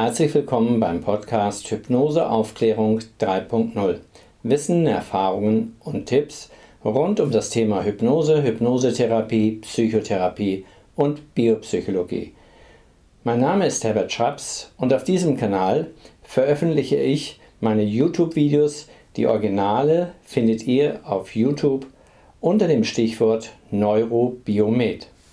Herzlich willkommen beim Podcast Hypnose Aufklärung 3.0. Wissen, Erfahrungen und Tipps rund um das Thema Hypnose, Hypnosetherapie, Psychotherapie und Biopsychologie. Mein Name ist Herbert Schraps und auf diesem Kanal veröffentliche ich meine YouTube-Videos. Die Originale findet ihr auf YouTube unter dem Stichwort Neurobiomed.